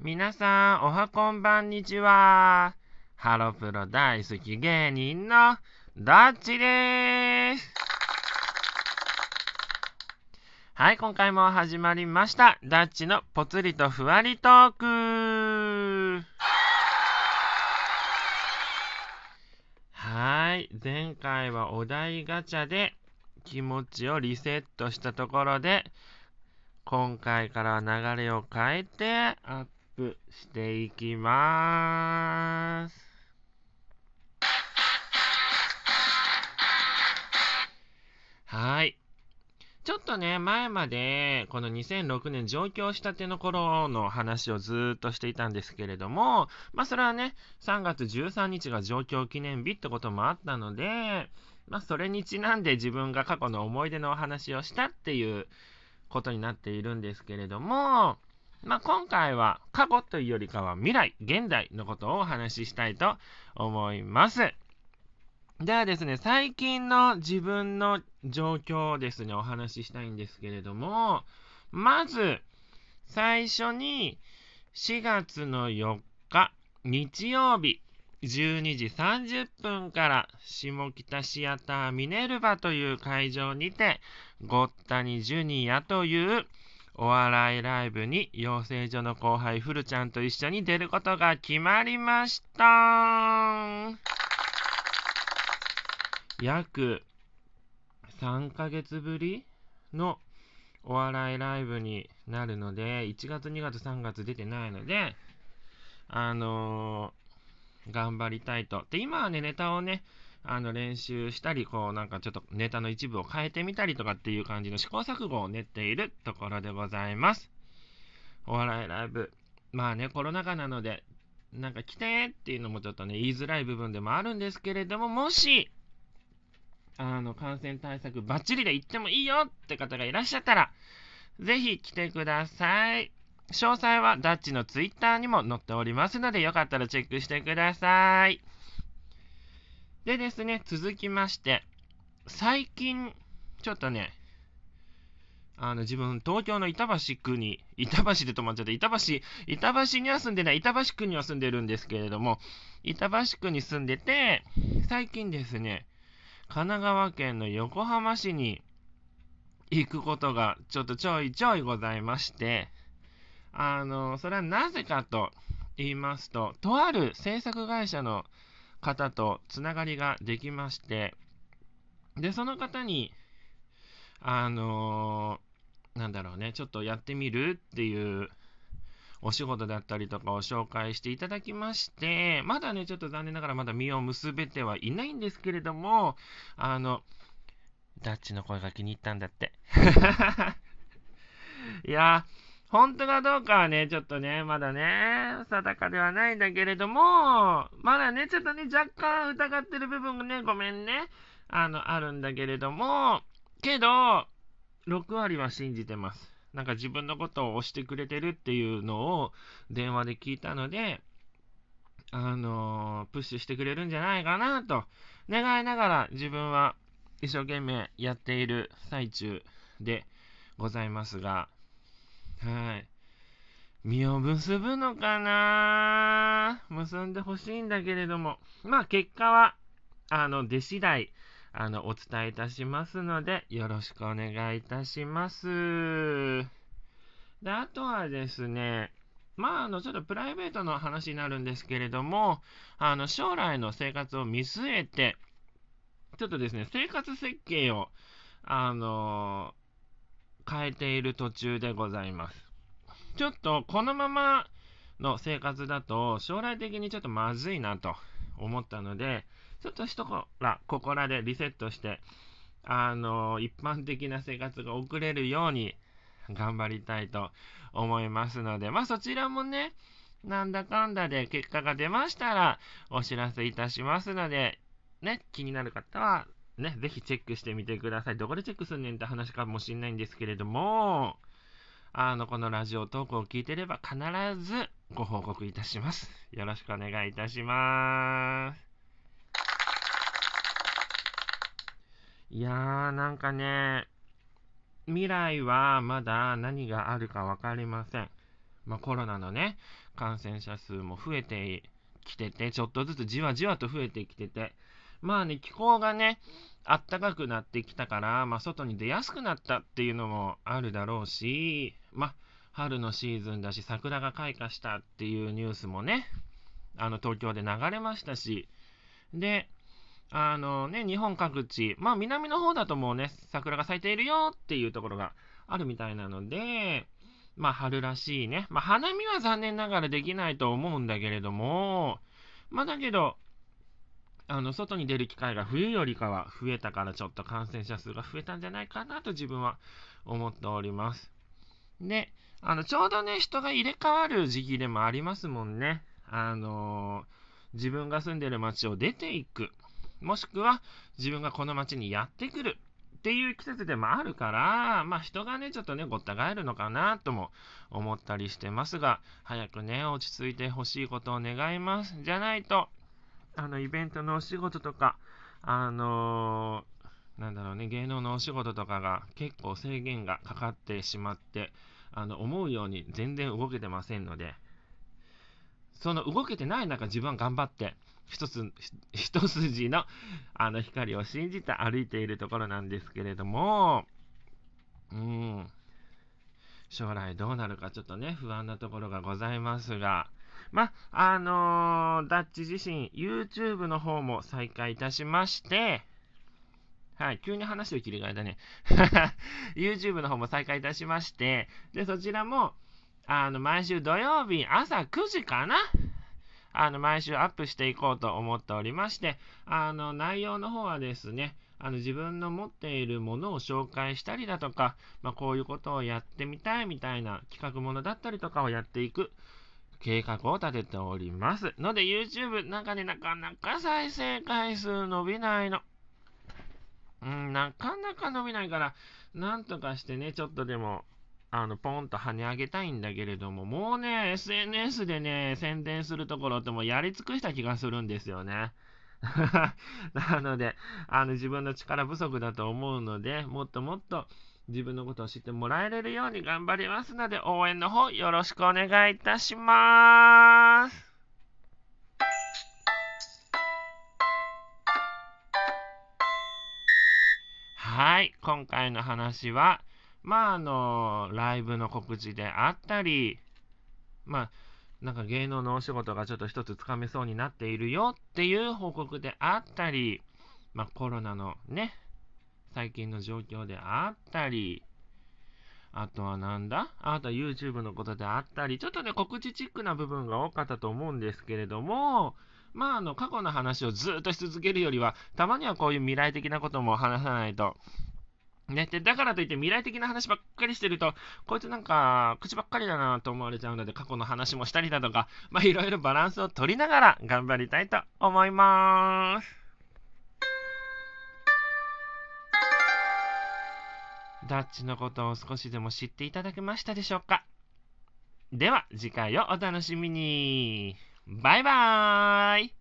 皆さん、おはこんばんにちは。ハロプロ大好き芸人のダッチです。はい、今回も始まりました。ダッチのぽつりとふわりトーク。はい、前回はお題ガチャで気持ちをリセットしたところで、今回からは流れを変えてプしていきます。はい。ちょっとね、前まで、この2006年上京したての頃の話をずっとしていたんですけれども、まあそれはね、3月13日が上京記念日ってこともあったので、まあそれにちなんで自分が過去の思い出のお話をしたっていうことになっているんですけれども、まあ、今回は過去というよりかは未来、現代のことをお話ししたいと思います。ではですね、最近の自分の状況をですね、お話ししたいんですけれども、まず、最初に4月の4日、日曜日、12時30分から下北シアターミネルヴァという会場にて、ゴッタニジュニアというお笑いライブに養成所の後輩フルちゃんと一緒に出ることが決まりました。約3ヶ月ぶりのお笑いライブになるので1月2月3月出てないのであのー頑張りたいと。で今はねネタをねあの練習したり、こうなんかちょっとネタの一部を変えてみたりとかっていう感じの試行錯誤を練っているところでございます。お笑いライブ。まあね、コロナ禍なので、なんか来てっていうのもちょっとね、言いづらい部分でもあるんですけれども、もし、あの、感染対策バッチリで行ってもいいよって方がいらっしゃったら、ぜひ来てください。詳細はダッチのツイッターにも載っておりますので、よかったらチェックしてください。でですね、続きまして、最近、ちょっとね、あの、自分、東京の板橋区に、板橋で止まっちゃって、板橋、板橋には住んでない、板橋区には住んでるんですけれども、板橋区に住んでて、最近ですね、神奈川県の横浜市に行くことがちょっとちょいちょいございまして、あの、それはなぜかと言いますと、とある制作会社の方とつながりができまして、で、その方に、あのーなんだろうね、ちょっとやってみるっていうお仕事だったりとかを紹介していただきまして、まだね、ちょっと残念ながらまだ実を結べてはいないんですけれども、あの、ダッチの声が気に入ったんだって。いやー、本当かどうかはね、ちょっとね、まだね、定かではないんだけれども、まだね、ちょっとね、若干疑ってる部分がね、ごめんね、あの、あるんだけれども、けど、6割は信じてます。なんか自分のことを押してくれてるっていうのを電話で聞いたので、あのープッシュしてくれるんじゃないかなと願いながら自分は一生懸命やっている最中でございますが、はい。実を結ぶのかな？結んでほしいんだけれども、まあ結果は、あの、出次第、あの、お伝えいたしますので、よろしくお願いいたします。で、あとはですね、まあ、あの、ちょっとプライベートの話になるんですけれども、あの、将来の生活を見据えて、ちょっとですね、生活設計を、あの変えている途中でございます。ちょっと、このままの生活だと、将来的にちょっとまずいなと思ったので、ちょっと一ら、ここらでリセットして、あの一般的な生活が送れるように頑張りたいと思いますので、まあそちらもね、なんだかんだで結果が出ましたらお知らせいたしますので、ね、気になる方は、ね、ぜひチェックしてみてください。どこでチェックすんねんって話かもしれないんですけれども、あの、このラジオトークを聞いてれば必ずご報告いたします。よろしくお願いいたします。いやー、なんかね、未来はまだ何があるか分かりません。まあ、コロナのね、感染者数も増えてきてて、ちょっとずつじわじわと増えてきてて、まあね、気候がね、あったかくなってきたから、まあ、外に出やすくなったっていうのもあるだろうし、まあ、春のシーズンだし、桜が開花したっていうニュースもね、あの東京で流れましたし、で、あのね、日本各地、まあ南の方だともうね、桜が咲いているよっていうところがあるみたいなので、まあ春らしいね、まあ花見は残念ながらできないと思うんだけれども、まあだけど、あの外に出る機会が冬よりかは増えたからちょっと感染者数が増えたんじゃないかなと自分は思っております。で、あのちょうどね、人が入れ替わる時期でもありますもんね。あのー、自分が住んでる街を出ていく。もしくは自分がこの街にやってくるっていう季節でもあるから、まあ人がね、ちょっとね、ごった返るのかなとも思ったりしてますが、早くね、落ち着いてほしいことを願います。じゃないと、あの、イベントのお仕事とか、あのー、なんだろうね、芸能のお仕事とかが結構制限がかかってしまって、あの、思うように全然動けてませんので、その動けてない中、自分は頑張って、一つ、一筋のあの光を信じて歩いているところなんですけれども、うん、将来どうなるかちょっとね、不安なところがございますが、ま、あのー、ダッチ自身、YouTube の方も再開いたしまして、はい、急に話を切り替えたね。YouTube の方も再開いたしまして、で、そちらも、あの、毎週土曜日朝9時かな？あの、毎週アップしていこうと思っておりまして、あの、内容の方はですね、あの自分の持っているものを紹介したりだとか、まあ、こういうことをやってみたいみたいな企画ものだったりとかをやっていく計画を立てております。ので YouTube なんかね、なかなか再生回数伸びないの。うん、なかなか伸びないから、なんとかしてね、ちょっとでもあの、ポンと跳ね上げたいんだけれども、もうね、SNS でね、宣伝するところってもうやり尽くした気がするんですよね。なので、あの、自分の力不足だと思うので、もっともっと自分のことを知ってもらえれるように頑張りますので、応援の方よろしくお願いいたします。はい、今回の話は、まあ、あの、ライブの告知であったり、まあ、なんか芸能のお仕事がちょっと一つつかめそうになっているよっていう報告であったり、まあ、コロナのね、最近の状況であったり、あとはなんだ？あとは YouTube のことであったり、ちょっとね、告知チックな部分が多かったと思うんですけれども、まあ、あの、過去の話をずっとし続けるよりは、たまにはこういう未来的なことも話さないと、ね、でだからといって未来的な話ばっかりしてると、こいつなんか口ばっかりだなと思われちゃうので、過去の話もしたりだとか、まあいろいろバランスを取りながら頑張りたいと思います。ダッチのことを少しでも知っていただけましたでしょうか？では次回をお楽しみに。バイバーイ